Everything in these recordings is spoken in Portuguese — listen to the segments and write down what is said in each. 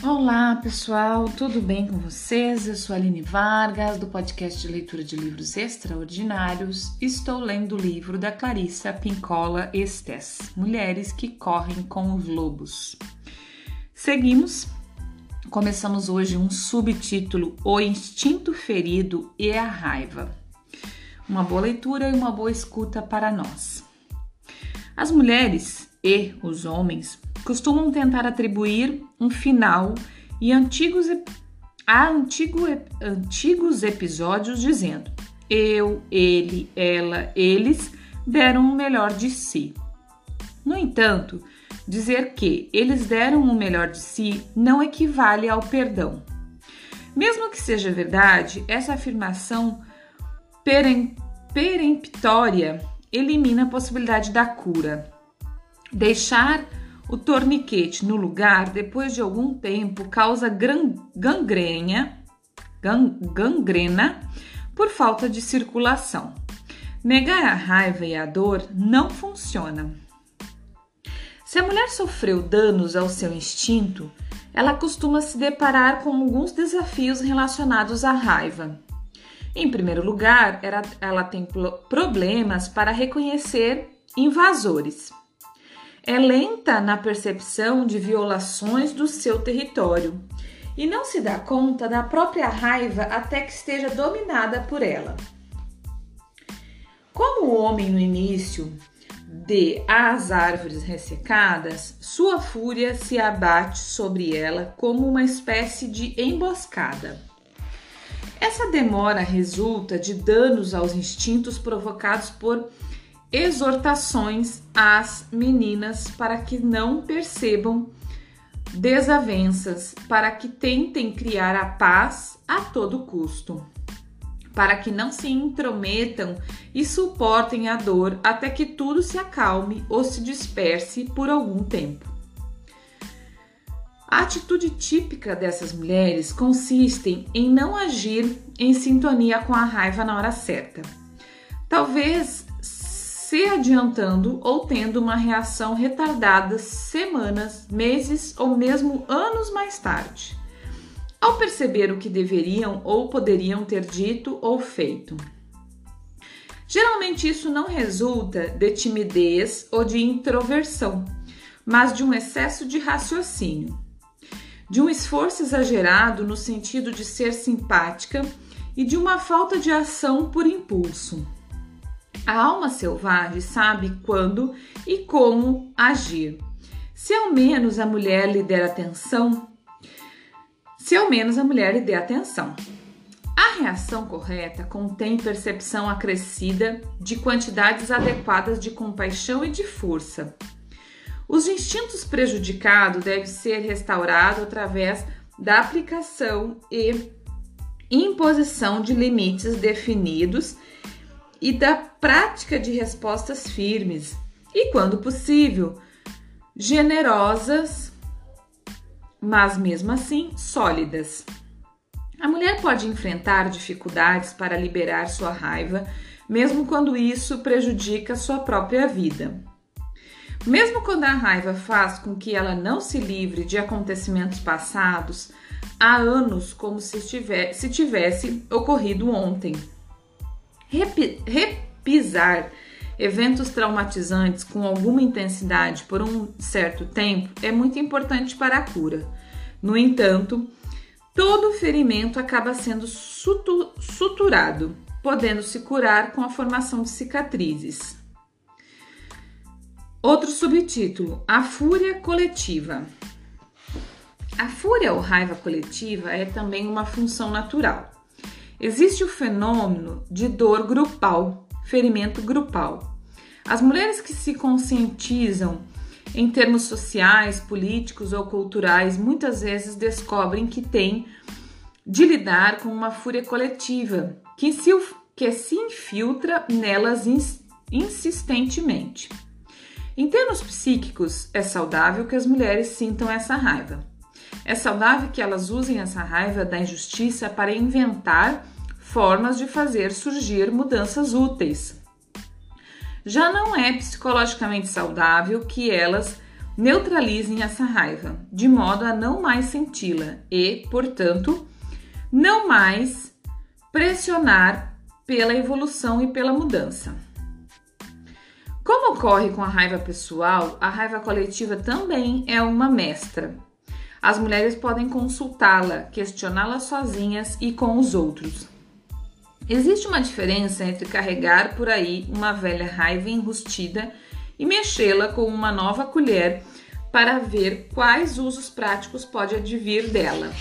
Olá pessoal, tudo bem com vocês? Eu sou Aline Vargas, do podcast de leitura de livros extraordinários. Estou lendo o livro da Clarissa Pincola Estes, Mulheres que Correm com os Lobos. Seguimos, começamos hoje um subtítulo: O Instinto Ferido e a Raiva. Uma boa leitura e uma boa escuta para nós. As mulheres e os homens costumam tentar atribuir um final e antigos, a antigo, antigos episódios dizendo eu, ele, ela, eles deram o melhor de si. No entanto, dizer que eles deram o melhor de si não equivale ao perdão. Mesmo que seja verdade, essa afirmação peremptória elimina a possibilidade da cura. Deixar o torniquete no lugar, depois de algum tempo, causa gangrena, gangrena por falta de circulação. Negar a raiva e a dor não funciona. Se a mulher sofreu danos ao seu instinto, ela costuma se deparar com alguns desafios relacionados à raiva. Em primeiro lugar, ela tem problemas para reconhecer invasores é lenta na percepção de violações do seu território e não se dá conta da própria raiva até que esteja dominada por ela. Como o homem no início de As Árvores Ressecadas, sua fúria se abate sobre ela como uma espécie de emboscada. Essa demora resulta de danos aos instintos provocados por exortações às meninas para que não percebam desavenças, para que tentem criar a paz a todo custo, para que não se intrometam e suportem a dor até que tudo se acalme ou se disperse por algum tempo. A atitude típica dessas mulheres consiste em não agir em sintonia com a raiva na hora certa. Talvez se adiantando ou tendo uma reação retardada semanas, meses ou mesmo anos mais tarde, ao perceber o que deveriam ou poderiam ter dito ou feito. Geralmente isso não resulta de timidez ou de introversão, mas de um excesso de raciocínio, de um esforço exagerado no sentido de ser simpática e de uma falta de ação por impulso. A alma selvagem sabe quando e como agir. Se ao menos a mulher lhe der atenção, se ao menos a mulher lhe der atenção. A reação correta contém percepção acrescida de quantidades adequadas de compaixão e de força. Os instintos prejudicados devem ser restaurados através da aplicação e imposição de limites definidos e da prática de respostas firmes e, quando possível, generosas, mas mesmo assim sólidas. A mulher pode enfrentar dificuldades para liberar sua raiva, mesmo quando isso prejudica sua própria vida. Mesmo quando a raiva faz com que ela não se livre de acontecimentos passados há anos, como se tivesse, se tivesse ocorrido ontem. Repi repisar eventos traumatizantes com alguma intensidade por um certo tempo é muito importante para a cura. No entanto, todo ferimento acaba sendo suturado, podendo se curar com a formação de cicatrizes. Outro subtítulo: A fúria coletiva. A fúria ou raiva coletiva é também uma função natural. Existe o fenômeno de dor grupal, ferimento grupal. As mulheres que se conscientizam em termos sociais, políticos ou culturais muitas vezes descobrem que têm de lidar com uma fúria coletiva que se, que se infiltra nelas insistentemente. Em termos psíquicos, é saudável que as mulheres sintam essa raiva. É saudável que elas usem essa raiva da injustiça para inventar formas de fazer surgir mudanças úteis. Já não é psicologicamente saudável que elas neutralizem essa raiva, de modo a não mais senti-la e, portanto, não mais pressionar pela evolução e pela mudança. Como ocorre com a raiva pessoal, a raiva coletiva também é uma mestra. As mulheres podem consultá-la, questioná-la sozinhas e com os outros. Existe uma diferença entre carregar por aí uma velha raiva enrustida e mexê-la com uma nova colher para ver quais usos práticos pode advir dela.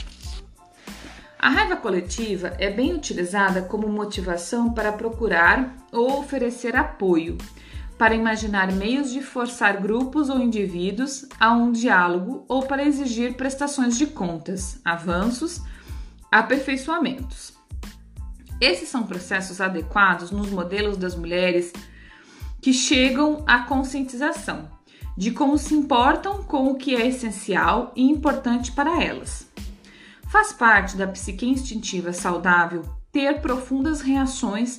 A raiva coletiva é bem utilizada como motivação para procurar ou oferecer apoio, para imaginar meios de forçar grupos ou indivíduos a um diálogo ou para exigir prestações de contas, avanços, aperfeiçoamentos. Esses são processos adequados nos modelos das mulheres que chegam à conscientização de como se importam com o que é essencial e importante para elas. Faz parte da psique instintiva saudável ter profundas reações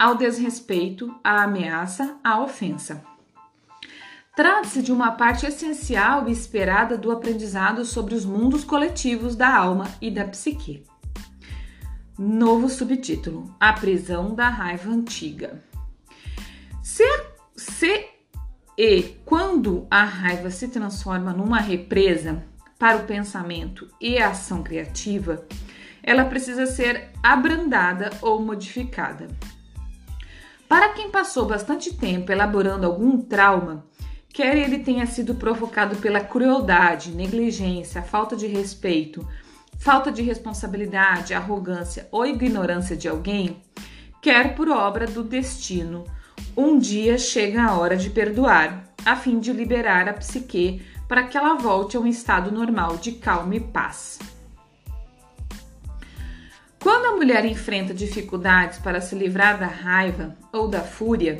ao desrespeito, à ameaça, à ofensa. Trata-se de uma parte essencial e esperada do aprendizado sobre os mundos coletivos da alma e da psique. Novo subtítulo: A prisão da raiva antiga. Ser, se e quando a raiva se transforma numa represa para o pensamento e a ação criativa, ela precisa ser abrandada ou modificada. Para quem passou bastante tempo elaborando algum trauma, quer ele tenha sido provocado pela crueldade, negligência, falta de respeito, falta de responsabilidade, arrogância ou ignorância de alguém, quer por obra do destino um dia chega a hora de perdoar, a fim de liberar a psique para que ela volte a um estado normal de calma e paz. Quando a mulher enfrenta dificuldades para se livrar da raiva ou da fúria,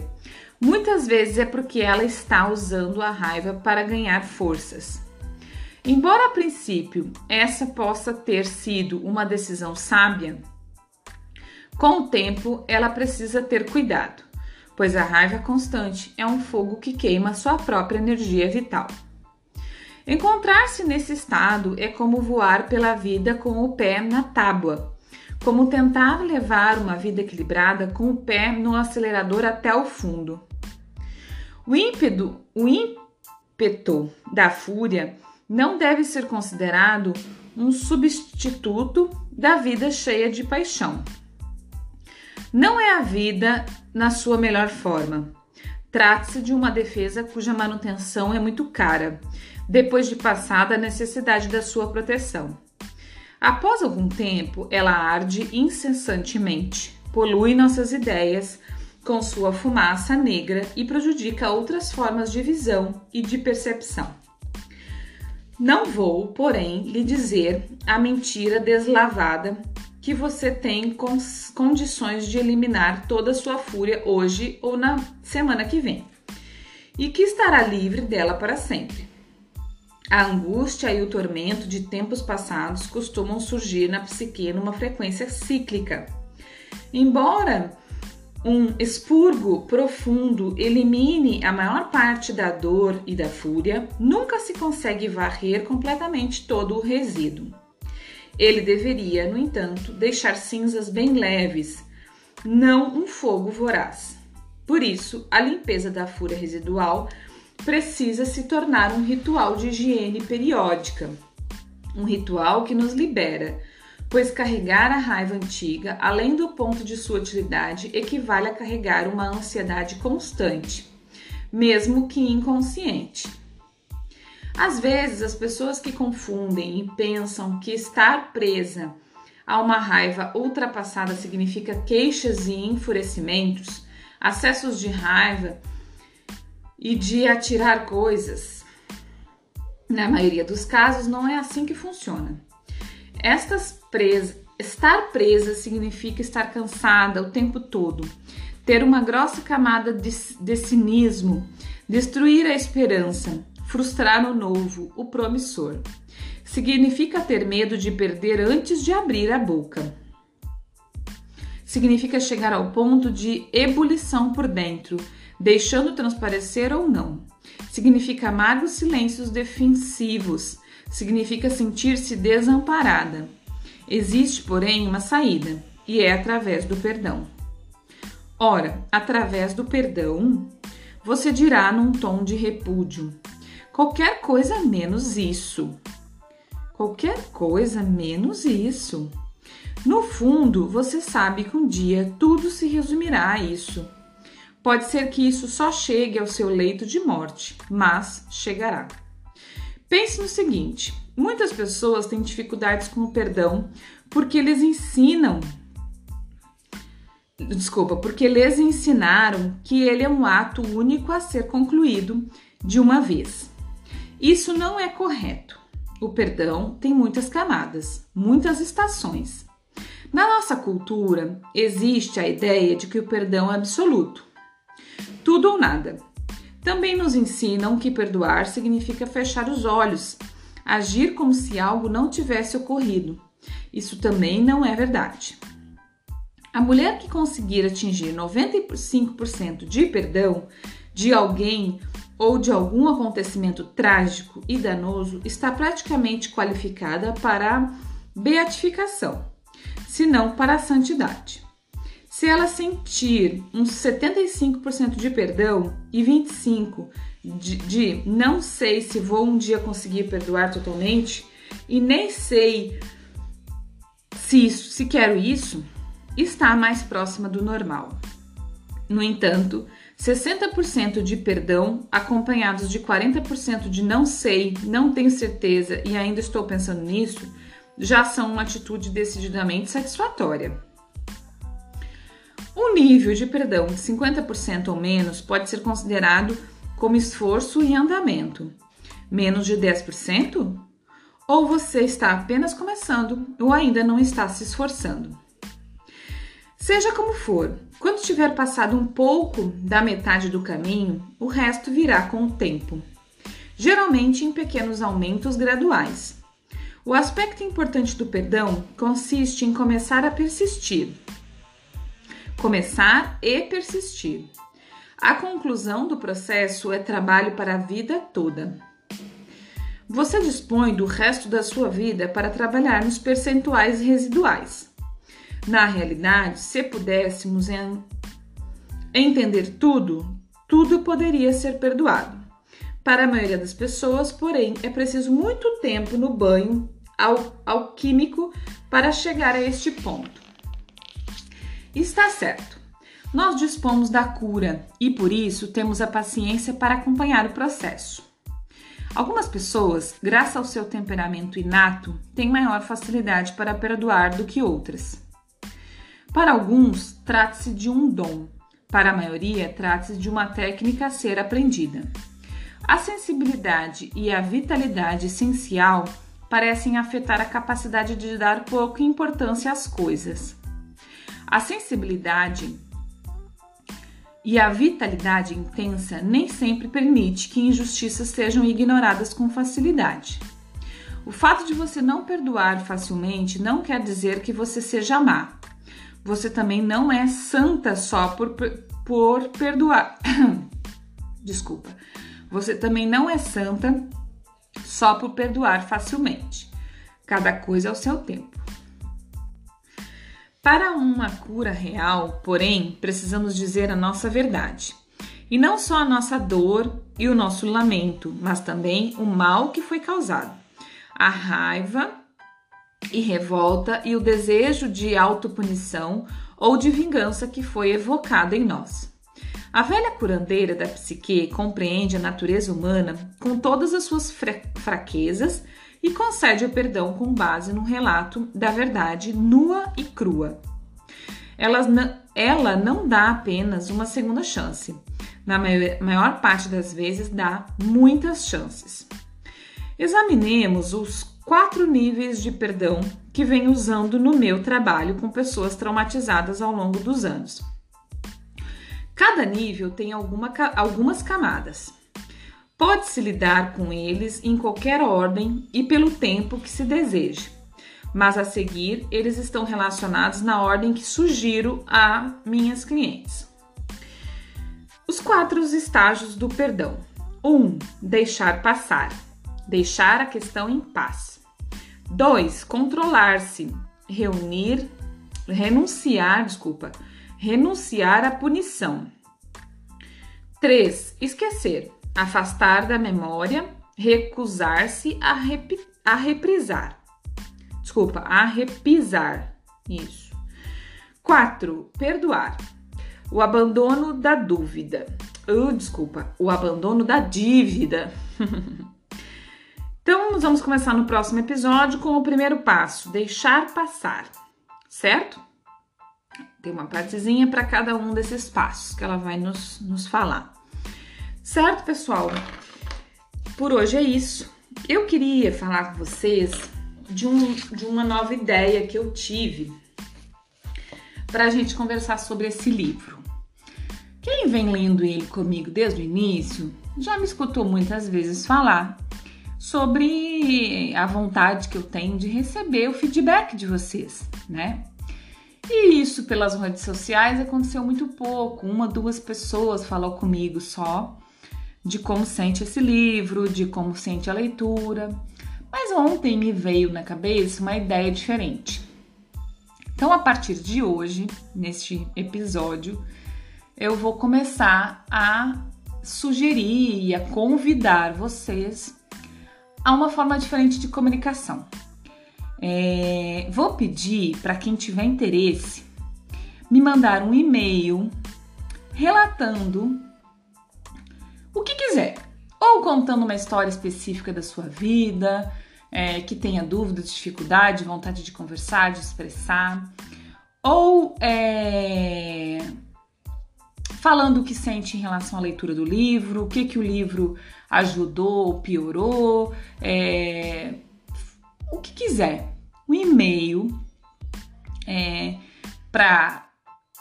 muitas vezes é porque ela está usando a raiva para ganhar forças. Embora a princípio essa possa ter sido uma decisão sábia, com o tempo ela precisa ter cuidado pois a raiva constante é um fogo que queima sua própria energia vital. Encontrar-se nesse estado é como voar pela vida com o pé na tábua, como tentar levar uma vida equilibrada com o pé no acelerador até o fundo. O ímpeto, o ímpeto da fúria não deve ser considerado um substituto da vida cheia de paixão. Não é a vida na sua melhor forma. Trata-se de uma defesa cuja manutenção é muito cara, depois de passada a necessidade da sua proteção. Após algum tempo, ela arde incessantemente, polui nossas ideias com sua fumaça negra e prejudica outras formas de visão e de percepção. Não vou, porém, lhe dizer a mentira deslavada que você tem condições de eliminar toda a sua fúria hoje ou na semana que vem e que estará livre dela para sempre. A angústia e o tormento de tempos passados costumam surgir na psique numa frequência cíclica. Embora um expurgo profundo elimine a maior parte da dor e da fúria, nunca se consegue varrer completamente todo o resíduo. Ele deveria, no entanto, deixar cinzas bem leves, não um fogo voraz. Por isso, a limpeza da fúria residual precisa se tornar um ritual de higiene periódica, um ritual que nos libera, pois carregar a raiva antiga, além do ponto de sua utilidade, equivale a carregar uma ansiedade constante, mesmo que inconsciente. Às vezes, as pessoas que confundem e pensam que estar presa a uma raiva ultrapassada significa queixas e enfurecimentos, acessos de raiva e de atirar coisas. Na maioria dos casos, não é assim que funciona. Presas, estar presa significa estar cansada o tempo todo, ter uma grossa camada de, de cinismo, destruir a esperança, frustrar o novo, o promissor. Significa ter medo de perder antes de abrir a boca. Significa chegar ao ponto de ebulição por dentro, deixando transparecer ou não. significa amargos silêncios defensivos, significa sentir-se desamparada. Existe, porém, uma saída, e é através do perdão. Ora, através do perdão, você dirá num tom de repúdio: qualquer coisa menos isso. Qualquer coisa menos isso. No fundo, você sabe que um dia tudo se resumirá a isso. Pode ser que isso só chegue ao seu leito de morte, mas chegará. Pense no seguinte: muitas pessoas têm dificuldades com o perdão porque eles ensinam. Desculpa, porque lhes ensinaram que ele é um ato único a ser concluído de uma vez. Isso não é correto. O perdão tem muitas camadas, muitas estações. Na nossa cultura, existe a ideia de que o perdão é absoluto tudo ou nada. Também nos ensinam que perdoar significa fechar os olhos, agir como se algo não tivesse ocorrido. Isso também não é verdade. A mulher que conseguir atingir 95% de perdão de alguém ou de algum acontecimento trágico e danoso está praticamente qualificada para a beatificação, se não para a santidade. Se ela sentir uns 75% de perdão e 25% de, de não sei se vou um dia conseguir perdoar totalmente e nem sei se, isso, se quero isso, está mais próxima do normal. No entanto, 60% de perdão, acompanhados de 40% de não sei, não tenho certeza e ainda estou pensando nisso, já são uma atitude decididamente satisfatória. O nível de perdão de 50% ou menos pode ser considerado como esforço em andamento. Menos de 10%? Ou você está apenas começando ou ainda não está se esforçando. Seja como for, quando tiver passado um pouco da metade do caminho, o resto virá com o tempo, geralmente em pequenos aumentos graduais. O aspecto importante do perdão consiste em começar a persistir começar e persistir. A conclusão do processo é trabalho para a vida toda. Você dispõe do resto da sua vida para trabalhar nos percentuais residuais. Na realidade, se pudéssemos entender tudo, tudo poderia ser perdoado. Para a maioria das pessoas, porém, é preciso muito tempo no banho alquímico para chegar a este ponto. Está certo. Nós dispomos da cura e por isso temos a paciência para acompanhar o processo. Algumas pessoas, graças ao seu temperamento inato, têm maior facilidade para perdoar do que outras. Para alguns, trata-se de um dom, para a maioria, trata-se de uma técnica a ser aprendida. A sensibilidade e a vitalidade essencial parecem afetar a capacidade de dar pouca importância às coisas. A sensibilidade e a vitalidade intensa nem sempre permite que injustiças sejam ignoradas com facilidade. O fato de você não perdoar facilmente não quer dizer que você seja má. Você também não é santa só por, por perdoar. Desculpa. Você também não é santa só por perdoar facilmente. Cada coisa ao seu tempo. Para uma cura real, porém, precisamos dizer a nossa verdade. E não só a nossa dor e o nosso lamento, mas também o mal que foi causado. A raiva e revolta e o desejo de autopunição ou de vingança que foi evocado em nós. A velha curandeira da psique compreende a natureza humana com todas as suas fraquezas e concede o perdão com base no relato da verdade nua e crua. Ela, não dá apenas uma segunda chance, na maior parte das vezes dá muitas chances. Examinemos os quatro níveis de perdão que venho usando no meu trabalho com pessoas traumatizadas ao longo dos anos. Cada nível tem alguma, algumas camadas. Pode-se lidar com eles em qualquer ordem e pelo tempo que se deseje, mas a seguir eles estão relacionados na ordem que sugiro a minhas clientes. Os quatro estágios do perdão. 1. Um, deixar passar. Deixar a questão em paz. 2. Controlar-se. Reunir, renunciar, desculpa, renunciar à punição. 3. Esquecer, afastar da memória, recusar-se a, rep, a reprisar. Desculpa, a repisar. Isso. 4. Perdoar. O abandono da dúvida. Uh, desculpa, o abandono da dívida. então, nós vamos começar no próximo episódio com o primeiro passo: deixar passar, certo? Tem uma partezinha para cada um desses passos que ela vai nos, nos falar. Certo, pessoal? Por hoje é isso. Eu queria falar com vocês de, um, de uma nova ideia que eu tive para a gente conversar sobre esse livro. Quem vem lendo ele comigo desde o início já me escutou muitas vezes falar sobre a vontade que eu tenho de receber o feedback de vocês, né? E isso pelas redes sociais aconteceu muito pouco. Uma, duas pessoas falou comigo só de como sente esse livro, de como sente a leitura. Mas ontem me veio na cabeça uma ideia diferente. Então, a partir de hoje, neste episódio, eu vou começar a sugerir e a convidar vocês a uma forma diferente de comunicação. É, vou pedir para quem tiver interesse me mandar um e-mail relatando ou contando uma história específica da sua vida, é, que tenha dúvidas, dificuldade, vontade de conversar, de expressar, ou é, falando o que sente em relação à leitura do livro, o que, que o livro ajudou, piorou, é, o que quiser. O e-mail é, para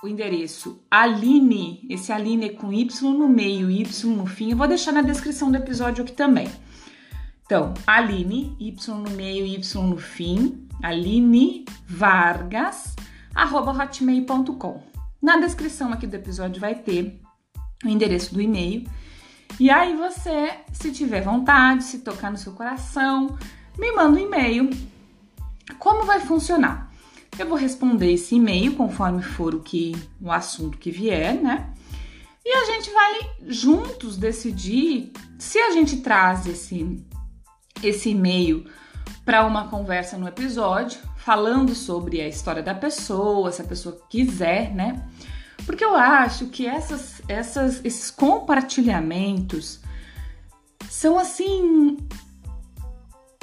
o endereço Aline, esse Aline é com Y no meio Y no fim, eu vou deixar na descrição do episódio aqui também. Então, Aline, Y no meio Y no fim, Aline Vargas, arroba hotmail.com. Na descrição aqui do episódio vai ter o endereço do e-mail. E aí você, se tiver vontade, se tocar no seu coração, me manda um e-mail. Como vai funcionar? Eu vou responder esse e-mail conforme for o que o assunto que vier, né? E a gente vai juntos decidir se a gente traz esse esse e-mail para uma conversa no episódio, falando sobre a história da pessoa, se a pessoa quiser, né? Porque eu acho que essas, essas, esses compartilhamentos são assim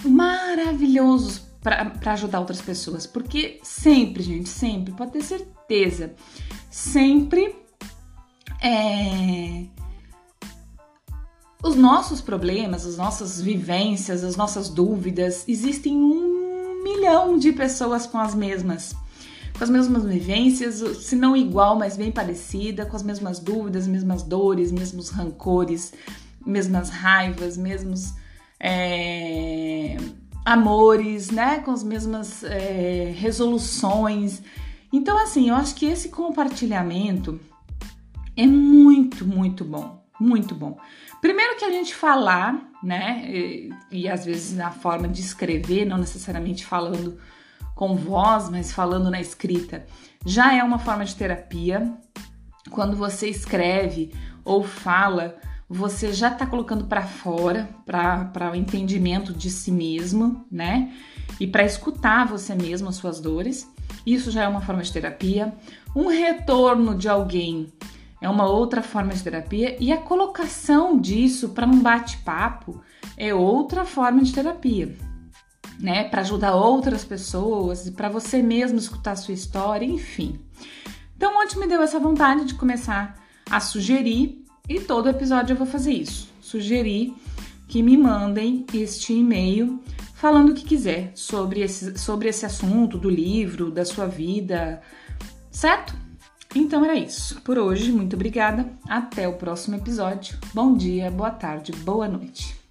maravilhosos para ajudar outras pessoas. Porque sempre, gente, sempre, pode ter certeza, sempre é, os nossos problemas, as nossas vivências, as nossas dúvidas, existem um milhão de pessoas com as mesmas, com as mesmas vivências, se não igual, mas bem parecida, com as mesmas dúvidas, mesmas dores, mesmos rancores, mesmas raivas, mesmos é, amores, né? Com as mesmas é, resoluções. Então, assim, eu acho que esse compartilhamento é muito, muito bom, muito bom. Primeiro que a gente falar, né? E, e às vezes na forma de escrever, não necessariamente falando com voz, mas falando na escrita, já é uma forma de terapia. Quando você escreve ou fala, você já está colocando para fora, para o entendimento de si mesmo, né? E para escutar você mesmo as suas dores. Isso já é uma forma de terapia. Um retorno de alguém é uma outra forma de terapia e a colocação disso para um bate-papo é outra forma de terapia, né? Para ajudar outras pessoas, para você mesmo escutar a sua história, enfim. Então, ontem me deu essa vontade de começar a sugerir e todo episódio eu vou fazer isso, sugerir que me mandem este e-mail falando o que quiser sobre esse, sobre esse assunto do livro, da sua vida, certo? Então era isso. Por hoje, muito obrigada. Até o próximo episódio. Bom dia, boa tarde, boa noite.